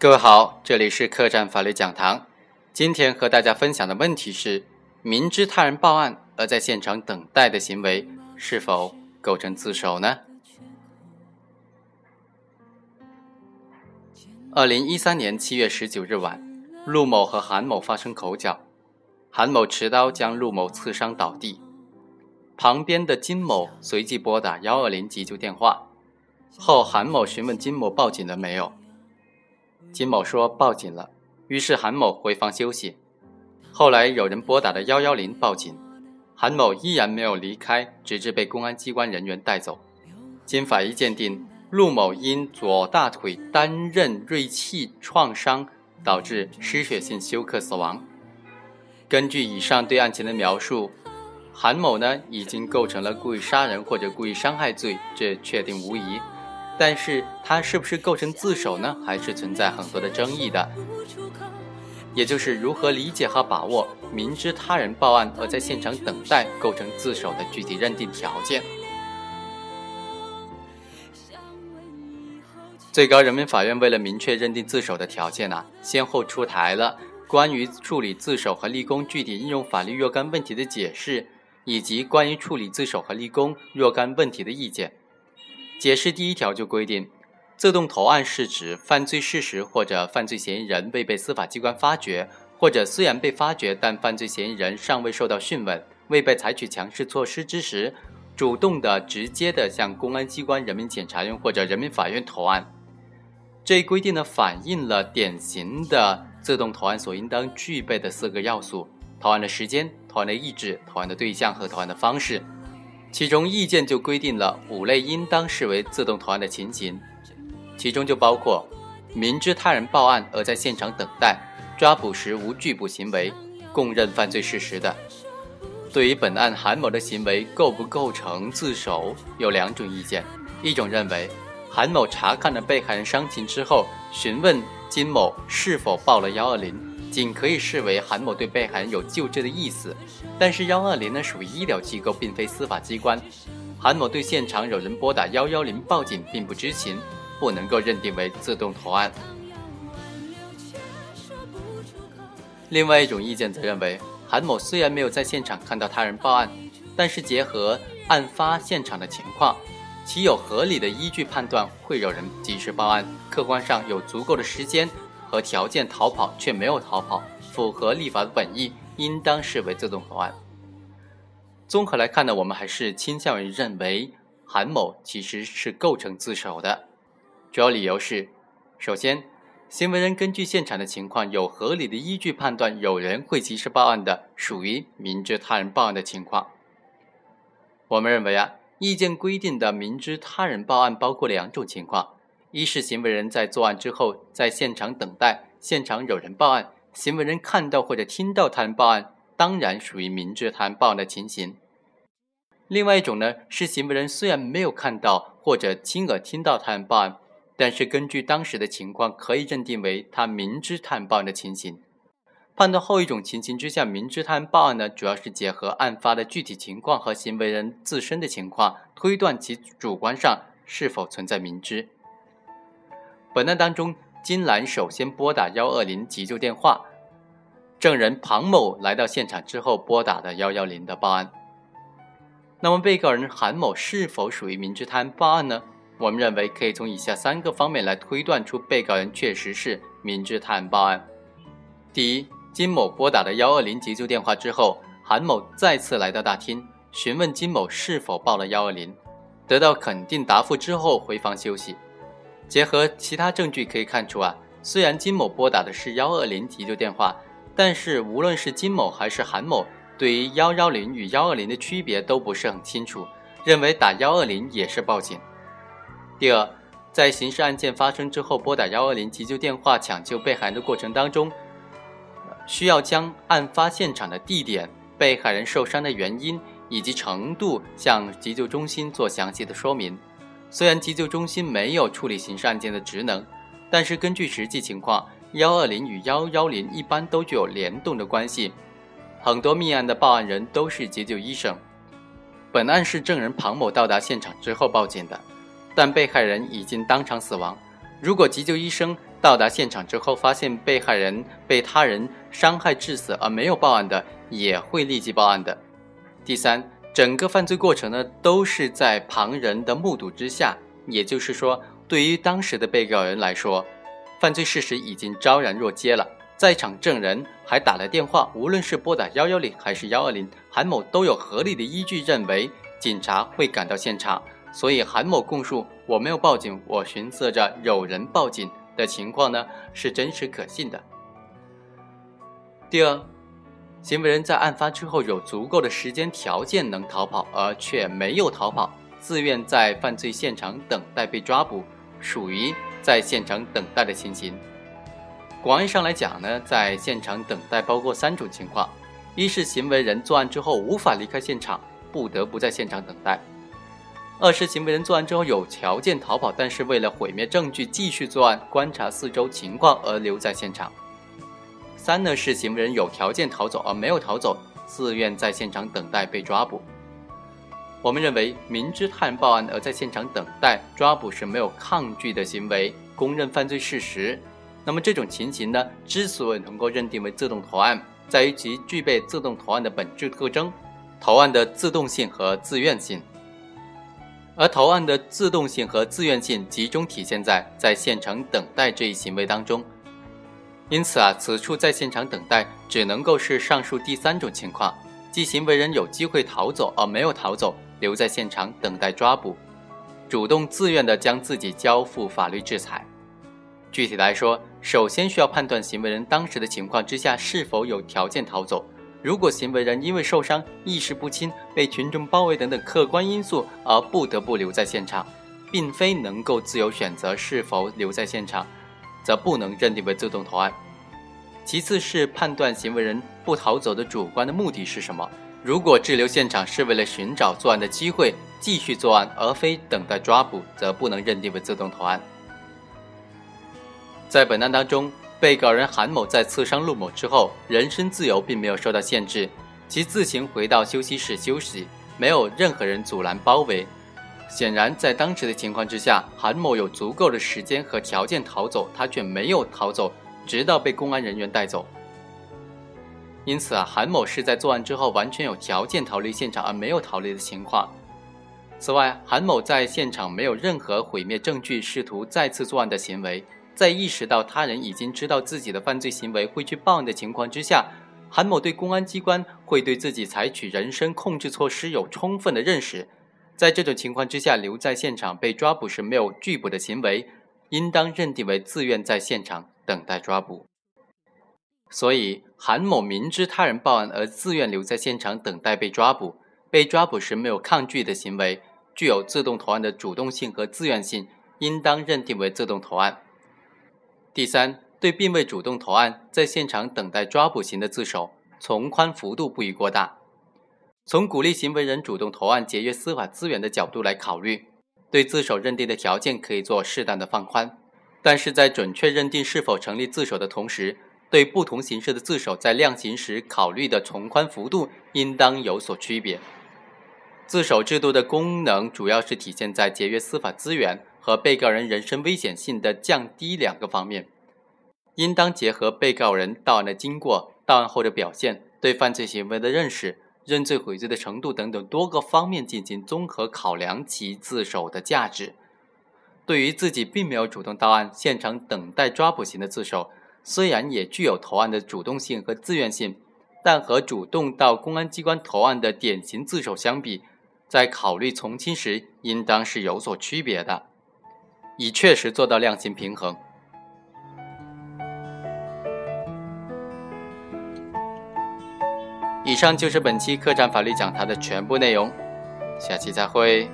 各位好，这里是客栈法律讲堂。今天和大家分享的问题是：明知他人报案而在现场等待的行为，是否构成自首呢？二零一三年七月十九日晚，陆某和韩某发生口角，韩某持刀将陆某刺伤倒地。旁边的金某随即拨打幺二零急救电话，后韩某询问金某报警了没有，金某说报警了，于是韩某回房休息。后来有人拨打了幺幺零报警，韩某依然没有离开，直至被公安机关人员带走。经法医鉴定。陆某因左大腿单刃锐器创伤，导致失血性休克死亡。根据以上对案情的描述，韩某呢已经构成了故意杀人或者故意伤害罪，这确定无疑。但是他是不是构成自首呢？还是存在很多的争议的。也就是如何理解和把握明知他人报案而在现场等待构成自首的具体认定条件。最高人民法院为了明确认定自首的条件呢，先后出台了关于处理自首和立功具体应用法律若干问题的解释，以及关于处理自首和立功若干问题的意见。解释第一条就规定，自动投案是指犯罪事实或者犯罪嫌疑人未被司法机关发觉，或者虽然被发觉，但犯罪嫌疑人尚未受到讯问，未被采取强制措施之时，主动的、直接的向公安机关、人民检察院或者人民法院投案。这一规定呢，反映了典型的自动投案所应当具备的四个要素：投案的时间、投案的意志、投案的对象和投案的方式。其中意见就规定了五类应当视为自动投案的情形，其中就包括明知他人报案而在现场等待、抓捕时无拒捕行为、供认犯罪事实的。对于本案韩某的行为构不构成自首，有两种意见，一种认为。韩某查看了被害人伤情之后，询问金某是否报了幺二零，仅可以视为韩某对被害人有救治的意思。但是幺二零呢属于医疗机构，并非司法机关，韩某对现场有人拨打幺幺零报警并不知情，不能够认定为自动投案。另外一种意见则认为，韩某虽然没有在现场看到他人报案，但是结合案发现场的情况。其有合理的依据判断会有人及时报案，客观上有足够的时间和条件逃跑却没有逃跑，符合立法的本意，应当视为自动投案。综合来看呢，我们还是倾向于认为韩某其实是构成自首的。主要理由是：首先，行为人根据现场的情况有合理的依据判断有人会及时报案的，属于明知他人报案的情况。我们认为啊。意见规定的明知他人报案包括两种情况：一是行为人在作案之后在现场等待，现场有人报案，行为人看到或者听到他人报案，当然属于明知他人报案的情形；另外一种呢，是行为人虽然没有看到或者亲耳听到他人报案，但是根据当时的情况，可以认定为他明知他人报案的情形。判断后一种情形之下，明知他人报案呢，主要是结合案发的具体情况和行为人自身的情况，推断其主观上是否存在明知。本案当中，金兰首先拨打幺二零急救电话，证人庞某来到现场之后拨打的幺幺零的报案。那么，被告人韩某是否属于明知他人报案呢？我们认为可以从以下三个方面来推断出被告人确实是明知他人报案。第一。金某拨打了幺二零急救电话之后，韩某再次来到大厅，询问金某是否报了幺二零，得到肯定答复之后回房休息。结合其他证据可以看出啊，虽然金某拨打的是幺二零急救电话，但是无论是金某还是韩某，对于幺幺零与幺二零的区别都不是很清楚，认为打幺二零也是报警。第二，在刑事案件发生之后拨打幺二零急救电话抢救被害人的过程当中。需要将案发现场的地点、被害人受伤的原因以及程度向急救中心做详细的说明。虽然急救中心没有处理刑事案件的职能，但是根据实际情况，幺二零与幺幺零一般都具有联动的关系。很多命案的报案人都是急救医生。本案是证人庞某到达现场之后报警的，但被害人已经当场死亡。如果急救医生到达现场之后，发现被害人被他人伤害致死而没有报案的，也会立即报案的。第三，整个犯罪过程呢，都是在旁人的目睹之下，也就是说，对于当时的被告人来说，犯罪事实已经昭然若揭了。在场证人还打了电话，无论是拨打幺幺零还是幺二零，韩某都有合理的依据认为警察会赶到现场，所以韩某供述我没有报警，我寻思着有人报警的情况呢是真实可信的。第二，行为人在案发之后有足够的时间条件能逃跑，而却没有逃跑，自愿在犯罪现场等待被抓捕，属于在现场等待的情形。广义上来讲呢，在现场等待包括三种情况：一是行为人作案之后无法离开现场，不得不在现场等待；二是行为人作案之后有条件逃跑，但是为了毁灭证据继续作案、观察四周情况而留在现场；三呢是行为人有条件逃走而没有逃走，自愿在现场等待被抓捕。我们认为，明知他人报案而在现场等待抓捕是没有抗拒的行为，公认犯罪事实。那么这种情形呢，之所以能够认定为自动投案，在于其具备自动投案的本质特征：投案的自动性和自愿性。而投案的自动性和自愿性集中体现在在现场等待这一行为当中。因此啊，此处在现场等待只能够是上述第三种情况，即行为人有机会逃走而没有逃走，留在现场等待抓捕，主动自愿地将自己交付法律制裁。具体来说，首先需要判断行为人当时的情况之下是否有条件逃走。如果行为人因为受伤、意识不清、被群众包围等等客观因素而不得不留在现场，并非能够自由选择是否留在现场，则不能认定为自动投案。其次是判断行为人不逃走的主观的目的是什么。如果滞留现场是为了寻找作案的机会，继续作案，而非等待抓捕，则不能认定为自动投案。在本案当中，被告人韩某在刺伤陆某之后，人身自由并没有受到限制，其自行回到休息室休息，没有任何人阻拦包围。显然，在当时的情况之下，韩某有足够的时间和条件逃走，他却没有逃走，直到被公安人员带走。因此啊，韩某是在作案之后完全有条件逃离现场而没有逃离的情况。此外，韩某在现场没有任何毁灭证据、试图再次作案的行为。在意识到他人已经知道自己的犯罪行为会去报案的情况之下，韩某对公安机关会对自己采取人身控制措施有充分的认识。在这种情况之下，留在现场被抓捕是没有拒捕的行为，应当认定为自愿在现场等待抓捕。所以，韩某明知他人报案而自愿留在现场等待被抓捕，被抓捕时没有抗拒的行为，具有自动投案的主动性和自愿性，应当认定为自动投案。第三，对并未主动投案，在现场等待抓捕型的自首，从宽幅度不宜过大。从鼓励行为人主动投案、节约司法资源的角度来考虑，对自首认定的条件可以做适当的放宽。但是在准确认定是否成立自首的同时，对不同形式的自首在量刑时考虑的从宽幅度应当有所区别。自首制度的功能主要是体现在节约司法资源。和被告人人身危险性的降低两个方面，应当结合被告人到案的经过、到案后的表现、对犯罪行为的认识、认罪悔罪的程度等等多个方面进行综合考量其自首的价值。对于自己并没有主动到案、现场等待抓捕型的自首，虽然也具有投案的主动性和自愿性，但和主动到公安机关投案的典型自首相比，在考虑从轻时，应当是有所区别的。以确实做到量刑平衡。以上就是本期客栈法律讲坛的全部内容，下期再会。